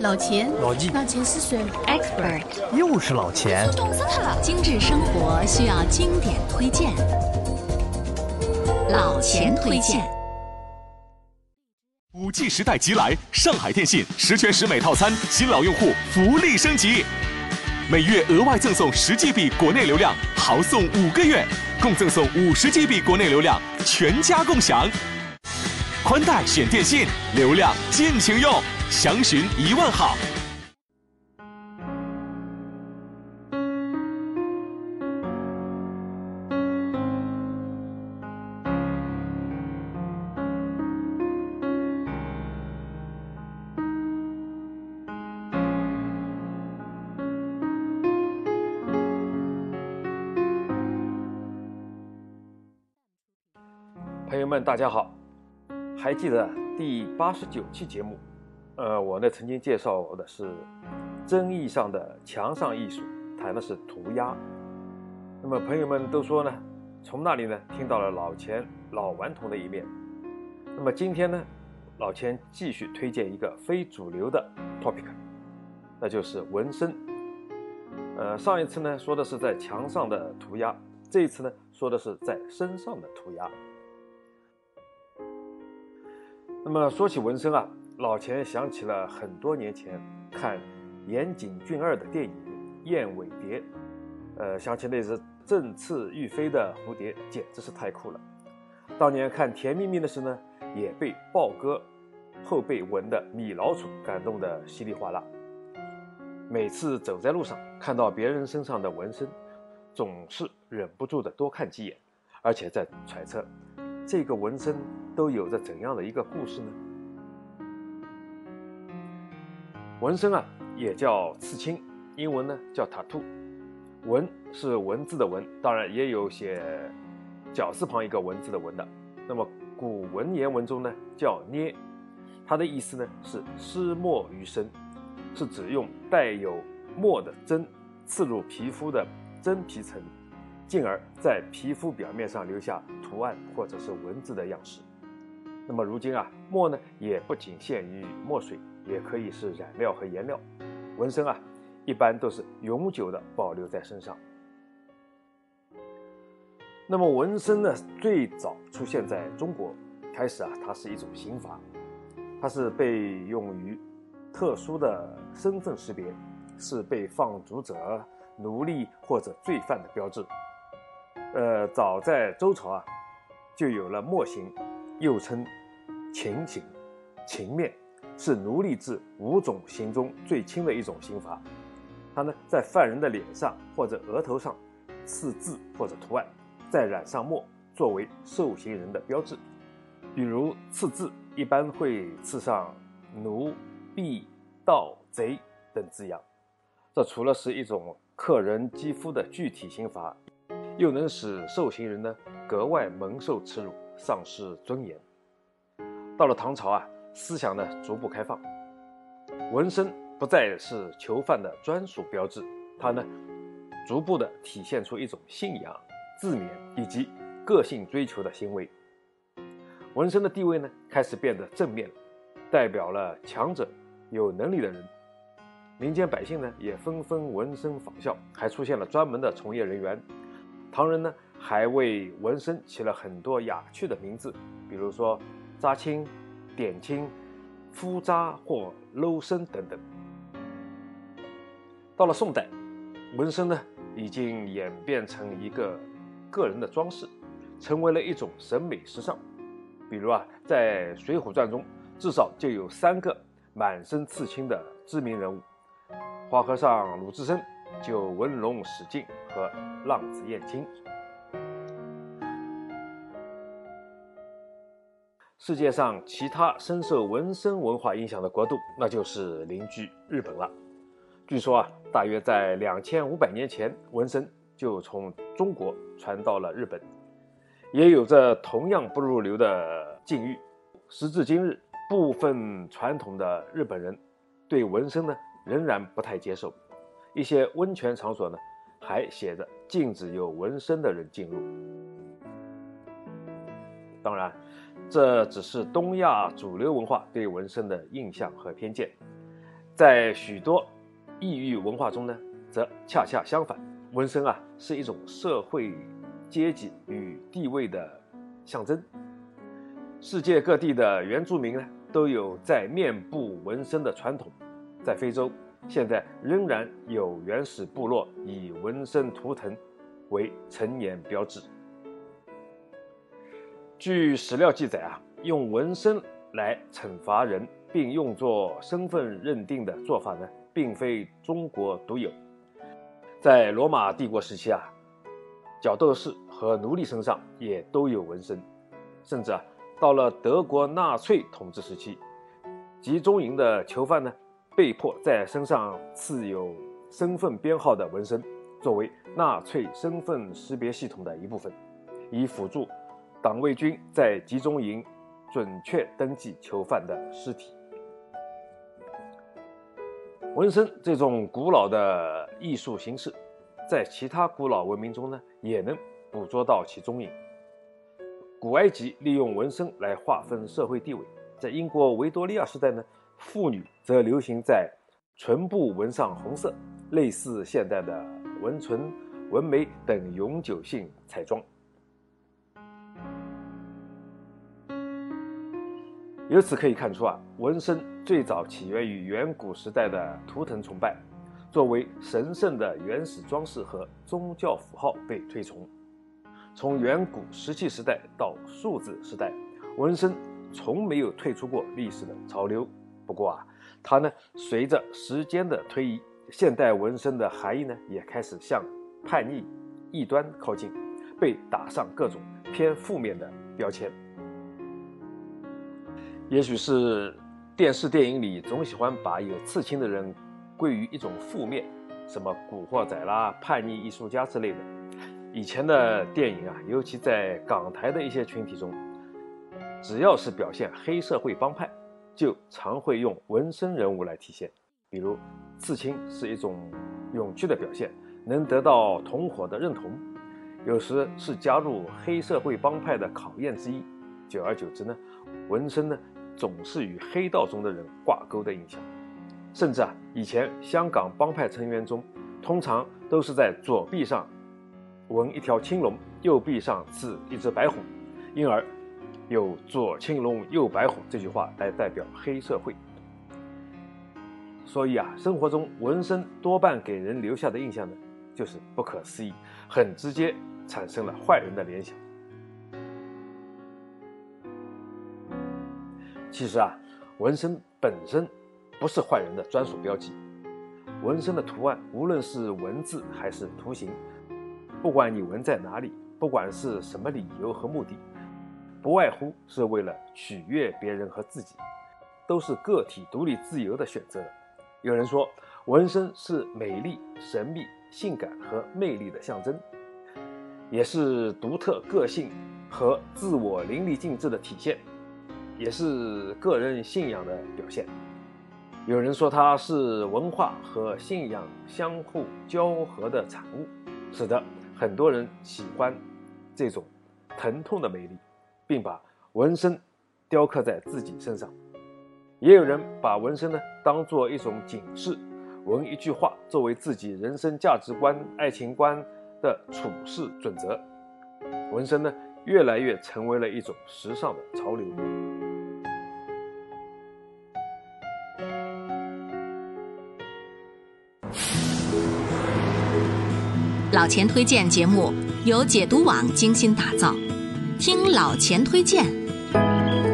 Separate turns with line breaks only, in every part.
老钱，
老纪，
老钱是谁
？Expert，
又是老钱。
懂死他了！精致生活需要经典推荐，老钱推荐。
五 G 时代即来，上海电信十全十美套餐，新老用户福利升级，每月额外赠送十 GB 国内流量，豪送五个月，共赠送五十 GB 国内流量，全家共享。宽带选电信，流量尽情用，详询一万号。
朋友们，大家好。还记得第八十九期节目，呃，我呢曾经介绍的是真意义上的墙上艺术，谈的是涂鸦。那么朋友们都说呢，从那里呢听到了老钱老顽童的一面。那么今天呢，老钱继续推荐一个非主流的 topic，那就是纹身。呃，上一次呢说的是在墙上的涂鸦，这一次呢说的是在身上的涂鸦。那么说起纹身啊，老钱想起了很多年前看岩井俊二的电影《燕尾蝶》，呃，想起那只振翅欲飞的蝴蝶，简直是太酷了。当年看《甜蜜蜜》的时候呢，也被豹哥后背纹的米老鼠感动得稀里哗啦。每次走在路上，看到别人身上的纹身，总是忍不住的多看几眼，而且在揣测。这个纹身都有着怎样的一个故事呢？纹身啊，也叫刺青，英文呢叫 tattoo。纹是文字的文，当然也有写绞丝旁一个文字的文的。那么古文言文中呢叫捏，它的意思呢是施墨于身，是指用带有墨的针刺入皮肤的真皮层。进而，在皮肤表面上留下图案或者是文字的样式。那么如今啊，墨呢也不仅限于墨水，也可以是染料和颜料。纹身啊，一般都是永久的保留在身上。那么纹身呢，最早出现在中国，开始啊，它是一种刑罚，它是被用于特殊的身份识别，是被放逐者、奴隶或者罪犯的标志。呃，早在周朝啊，就有了墨刑，又称秦刑、秦面，是奴隶制五种刑中最轻的一种刑罚。它呢，在犯人的脸上或者额头上刺字或者图案，再染上墨，作为受刑人的标志。比如刺字，一般会刺上奴、婢、盗、贼等字样。这除了是一种刻人肌肤的具体刑罚。又能使受刑人呢格外蒙受耻辱，丧失尊严。到了唐朝啊，思想呢逐步开放，纹身不再是囚犯的专属标志，它呢逐步的体现出一种信仰、自勉以及个性追求的行为。纹身的地位呢开始变得正面，代表了强者、有能力的人。民间百姓呢也纷纷纹身仿效，还出现了专门的从业人员。唐人呢，还为纹身起了很多雅趣的名字，比如说扎青、点青、敷扎或镂身等等。到了宋代，纹身呢已经演变成一个个人的装饰，成为了一种审美时尚。比如啊，在《水浒传》中，至少就有三个满身刺青的知名人物：花和尚鲁智深。就文龙史进和浪子燕青。世界上其他深受纹身文化影响的国度，那就是邻居日本了。据说啊，大约在两千五百年前，纹身就从中国传到了日本，也有着同样不入流的境遇。时至今日，部分传统的日本人对纹身呢，仍然不太接受。一些温泉场所呢，还写着禁止有纹身的人进入。当然，这只是东亚主流文化对纹身的印象和偏见。在许多异域文化中呢，则恰恰相反，纹身啊是一种社会阶级与地位的象征。世界各地的原住民呢，都有在面部纹身的传统。在非洲，现在仍然有原始部落以纹身图腾为成年标志。据史料记载啊，用纹身来惩罚人并用作身份认定的做法呢，并非中国独有。在罗马帝国时期啊，角斗士和奴隶身上也都有纹身，甚至啊。到了德国纳粹统治时期，集中营的囚犯呢，被迫在身上刺有身份编号的纹身，作为纳粹身份识别系统的一部分，以辅助党卫军在集中营准确登记囚犯的尸体。纹身这种古老的艺术形式，在其他古老文明中呢，也能捕捉到其踪影。古埃及利用纹身来划分社会地位，在英国维多利亚时代呢，妇女则流行在唇部纹上红色，类似现代的纹唇、纹眉等永久性彩妆。由此可以看出啊，纹身最早起源于远古时代的图腾崇拜，作为神圣的原始装饰和宗教符号被推崇。从远古石器时代到数字时代，纹身从没有退出过历史的潮流。不过啊，它呢随着时间的推移，现代纹身的含义呢也开始向叛逆、异端靠近，被打上各种偏负面的标签。也许是电视电影里总喜欢把有刺青的人归于一种负面，什么古惑仔啦、叛逆艺术家之类的。以前的电影啊，尤其在港台的一些群体中，只要是表现黑社会帮派，就常会用纹身人物来体现。比如，刺青是一种勇气的表现，能得到同伙的认同；有时是加入黑社会帮派的考验之一。久而久之呢，纹身呢总是与黑道中的人挂钩的印象。甚至啊，以前香港帮派成员中，通常都是在左臂上。纹一条青龙，右臂上刺一只白虎，因而有“左青龙，右白虎”这句话来代表黑社会。所以啊，生活中纹身多半给人留下的印象呢，就是不可思议，很直接产生了坏人的联想。其实啊，纹身本身不是坏人的专属标记，纹身的图案，无论是文字还是图形。不管你纹在哪里，不管是什么理由和目的，不外乎是为了取悦别人和自己，都是个体独立自由的选择。有人说，纹身是美丽、神秘、性感和魅力的象征，也是独特个性和自我淋漓尽致的体现，也是个人信仰的表现。有人说，它是文化和信仰相互交合的产物，使得。很多人喜欢这种疼痛的美丽，并把纹身雕刻在自己身上。也有人把纹身呢当做一种警示，纹一句话作为自己人生价值观、爱情观的处事准则。纹身呢越来越成为了一种时尚的潮流。
老钱推荐节目由解读网精心打造，听老钱推荐，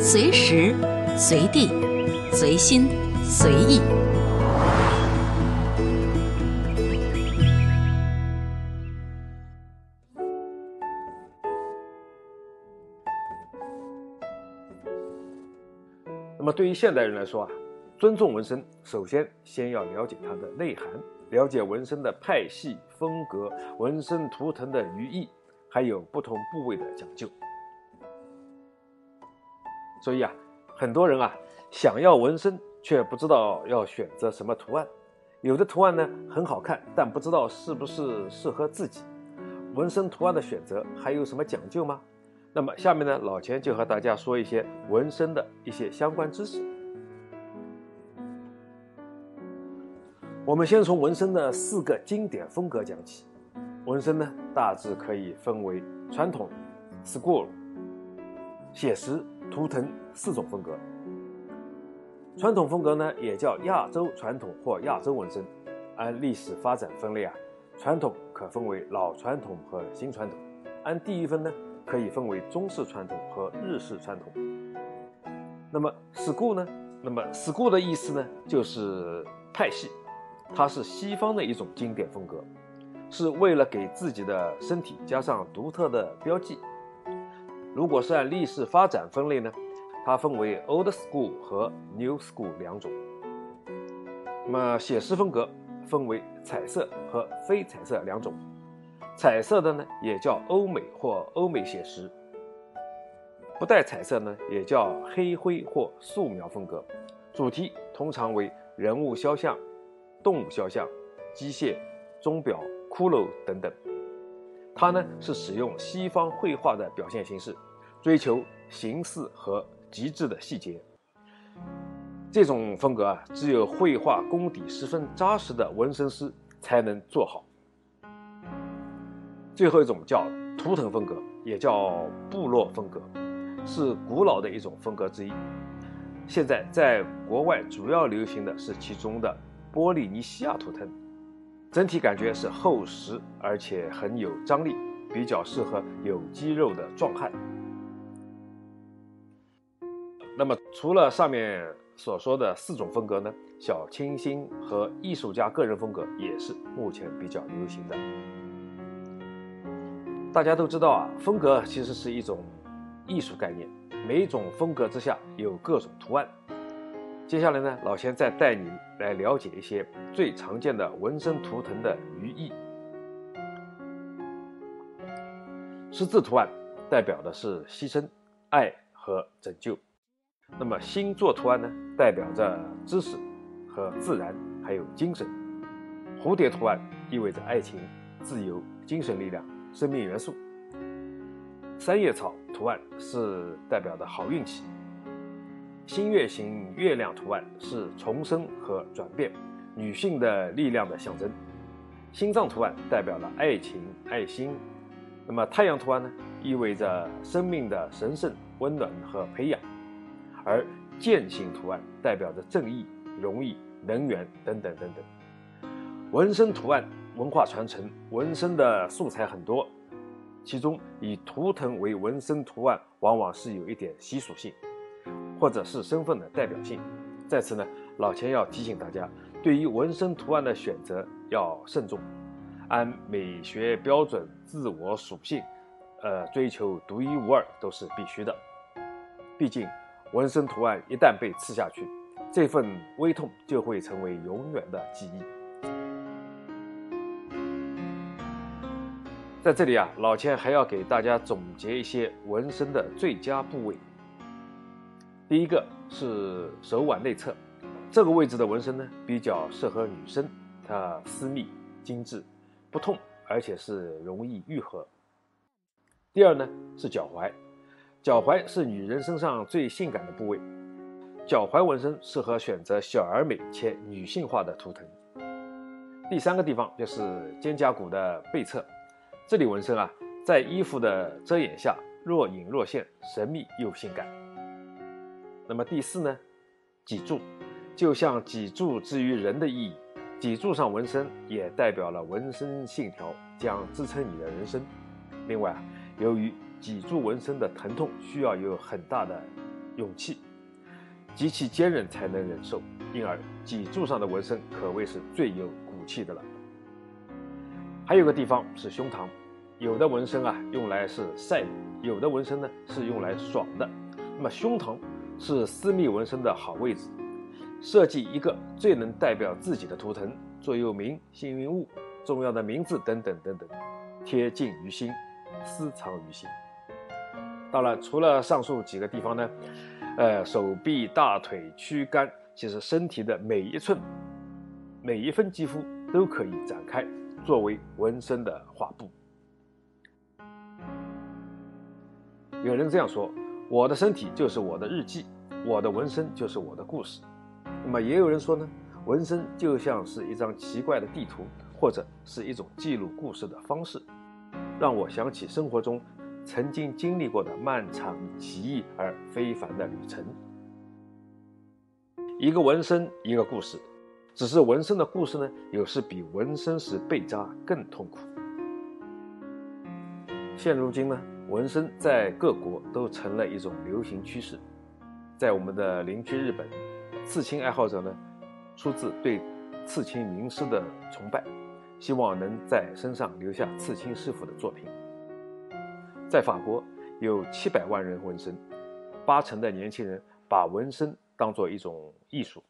随时随地随心随意。
那么，对于现代人来说啊，尊重纹身，首先先要了解它的内涵。了解纹身的派系风格、纹身图腾的寓意，还有不同部位的讲究。所以啊，很多人啊想要纹身，却不知道要选择什么图案。有的图案呢很好看，但不知道是不是适合自己。纹身图案的选择还有什么讲究吗？那么下面呢，老钱就和大家说一些纹身的一些相关知识。我们先从纹身的四个经典风格讲起。纹身呢，大致可以分为传统、school、写实、图腾四种风格。传统风格呢，也叫亚洲传统或亚洲纹身。按历史发展分类啊，传统可分为老传统和新传统。按地域分呢，可以分为中式传统和日式传统。那么 school 呢？那么 school 的意思呢，就是派系，它是西方的一种经典风格，是为了给自己的身体加上独特的标记。如果是按历史发展分类呢，它分为 old school 和 new school 两种。那么写实风格分为彩色和非彩色两种，彩色的呢也叫欧美或欧美写实。不带彩色呢，也叫黑灰或素描风格，主题通常为人物肖像、动物肖像、机械、钟表、骷髅等等。它呢是使用西方绘画的表现形式，追求形似和极致的细节。这种风格啊，只有绘画功底十分扎实的纹身师才能做好。最后一种叫图腾风格，也叫部落风格。是古老的一种风格之一，现在在国外主要流行的是其中的波利尼西亚图腾，整体感觉是厚实而且很有张力，比较适合有肌肉的壮汉。那么除了上面所说的四种风格呢，小清新和艺术家个人风格也是目前比较流行的。大家都知道啊，风格其实是一种。艺术概念，每一种风格之下有各种图案。接下来呢，老钱再带你来了解一些最常见的纹身图腾的寓意。十字图案代表的是牺牲、爱和拯救。那么星座图案呢，代表着知识和自然，还有精神。蝴蝶图案意味着爱情、自由、精神力量、生命元素。三叶草图案是代表的好运气，新月形月亮图案是重生和转变，女性的力量的象征。心脏图案代表了爱情、爱心。那么太阳图案呢，意味着生命的神圣、温暖和培养。而剑形图案代表着正义、荣誉、能源等等等等。纹身图案文化传承，纹身的素材很多。其中以图腾为纹身图案，往往是有一点习俗性，或者是身份的代表性。在此呢，老钱要提醒大家，对于纹身图案的选择要慎重，按美学标准、自我属性，呃，追求独一无二都是必须的。毕竟，纹身图案一旦被刺下去，这份微痛就会成为永远的记忆。在这里啊，老千还要给大家总结一些纹身的最佳部位。第一个是手腕内侧，这个位置的纹身呢比较适合女生，它私密、精致，不痛，而且是容易愈合。第二呢是脚踝，脚踝是女人身上最性感的部位，脚踝纹身适合选择小而美且女性化的图腾。第三个地方就是肩胛骨的背侧。这里纹身啊，在衣服的遮掩下若隐若现，神秘又性感。那么第四呢，脊柱，就像脊柱之于人的意义，脊柱上纹身也代表了纹身信条，将支撑你的人生。另外啊，由于脊柱纹身的疼痛需要有很大的勇气，极其坚韧才能忍受，因而脊柱上的纹身可谓是最有骨气的了。还有个地方是胸膛，有的纹身啊用来是晒的，有的纹身呢是用来爽的。那么胸膛是私密纹身的好位置，设计一个最能代表自己的图腾、座右铭、幸运物、重要的名字等等等等，贴近于心，私藏于心。当然，除了上述几个地方呢，呃，手臂、大腿、躯干，其实身体的每一寸、每一分肌肤都可以展开。作为纹身的画布，有人这样说：“我的身体就是我的日记，我的纹身就是我的故事。”那么也有人说呢：“纹身就像是一张奇怪的地图，或者是一种记录故事的方式，让我想起生活中曾经经历过的漫长、奇异而非凡的旅程。一个纹身，一个故事。只是纹身的故事呢，有时比纹身时被扎更痛苦。现如今呢，纹身在各国都成了一种流行趋势。在我们的邻居日本，刺青爱好者呢，出自对刺青名师的崇拜，希望能在身上留下刺青师傅的作品。在法国，有七百万人纹身，八成的年轻人把纹身当做一种艺术。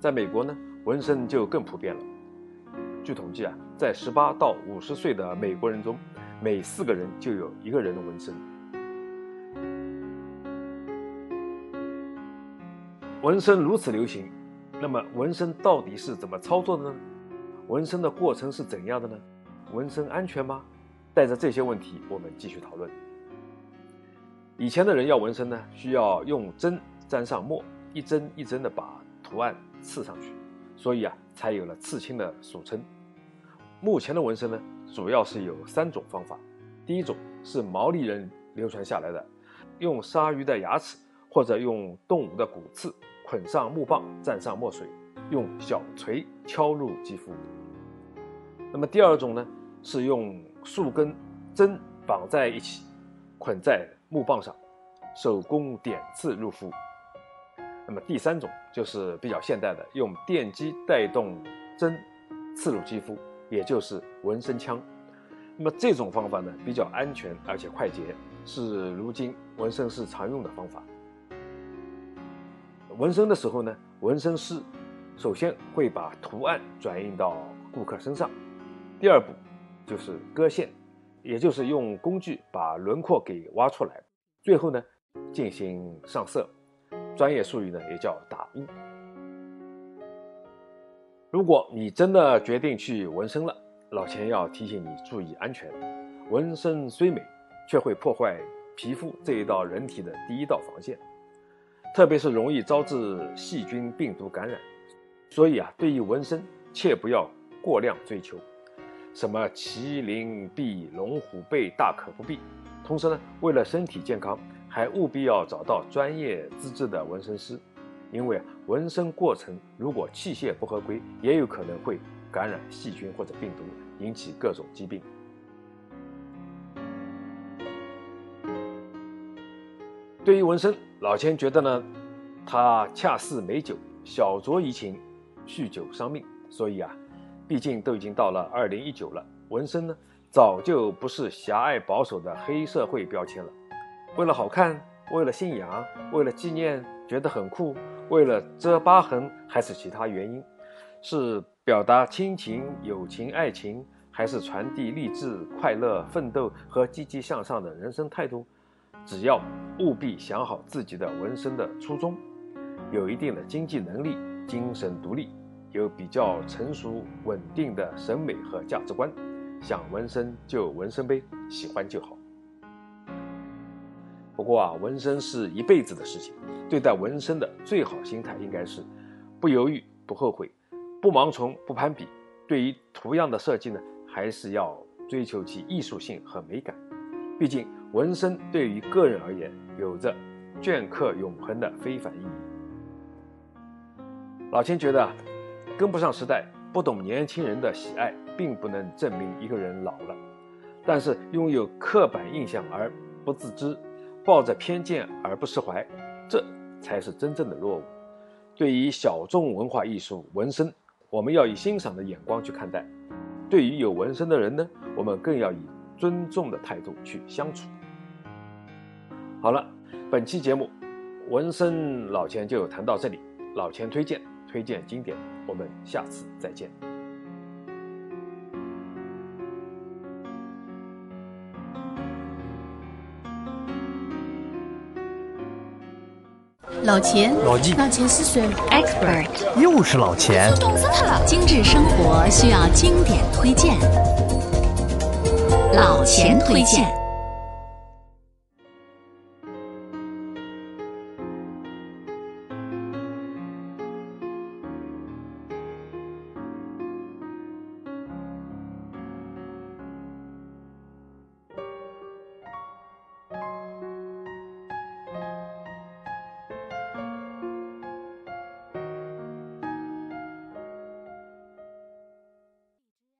在美国呢？纹身就更普遍了。据统计啊，在十八到五十岁的美国人中，每四个人就有一个人的纹身。纹身如此流行，那么纹身到底是怎么操作的呢？纹身的过程是怎样的呢？纹身安全吗？带着这些问题，我们继续讨论。以前的人要纹身呢，需要用针沾上墨，一针一针的把图案刺上去。所以啊，才有了刺青的俗称。目前的纹身呢，主要是有三种方法。第一种是毛利人流传下来的，用鲨鱼的牙齿或者用动物的骨刺捆上木棒，蘸上墨水，用小锤敲入肌肤。那么第二种呢，是用数根针绑在一起，捆在木棒上，手工点刺入肤。那么第三种就是比较现代的，用电击带动针刺入肌肤，也就是纹身枪。那么这种方法呢比较安全而且快捷，是如今纹身师常用的方法。纹身的时候呢，纹身师首先会把图案转印到顾客身上，第二步就是割线，也就是用工具把轮廓给挖出来，最后呢进行上色。专业术语呢也叫打雾。如果你真的决定去纹身了，老钱要提醒你注意安全。纹身虽美，却会破坏皮肤这一道人体的第一道防线，特别是容易招致细菌、病毒感染。所以啊，对于纹身，切不要过量追求，什么麒麟臂、龙虎背，大可不必。同时呢，为了身体健康。还务必要找到专业资质的纹身师，因为纹身过程如果器械不合规，也有可能会感染细菌或者病毒，引起各种疾病。对于纹身，老千觉得呢，它恰似美酒，小酌怡情，酗酒伤命。所以啊，毕竟都已经到了二零一九了，纹身呢，早就不是狭隘保守的黑社会标签了。为了好看，为了信仰，为了纪念，觉得很酷，为了遮疤痕，还是其他原因？是表达亲情、友情、爱情，还是传递励志、快乐、奋斗和积极向上的人生态度？只要务必想好自己的纹身的初衷，有一定的经济能力，精神独立，有比较成熟稳定的审美和价值观，想纹身就纹身呗，喜欢就好。不过啊，纹身是一辈子的事情。对待纹身的最好心态应该是不犹豫、不后悔、不盲从、不攀比。对于图样的设计呢，还是要追求其艺术性和美感。毕竟纹身对于个人而言，有着镌刻永恒的非凡意义。老千觉得，跟不上时代、不懂年轻人的喜爱，并不能证明一个人老了。但是拥有刻板印象而不自知。抱着偏见而不释怀，这才是真正的落伍。对于小众文化艺术纹身，我们要以欣赏的眼光去看待；对于有纹身的人呢，我们更要以尊重的态度去相处。好了，本期节目纹身老钱就谈到这里。老钱推荐，推荐经典，我们下次再见。
老钱，
老纪，
老钱是谁？Expert，
又是老钱。
冻死他了！精致生活需要经典推荐，老钱推荐。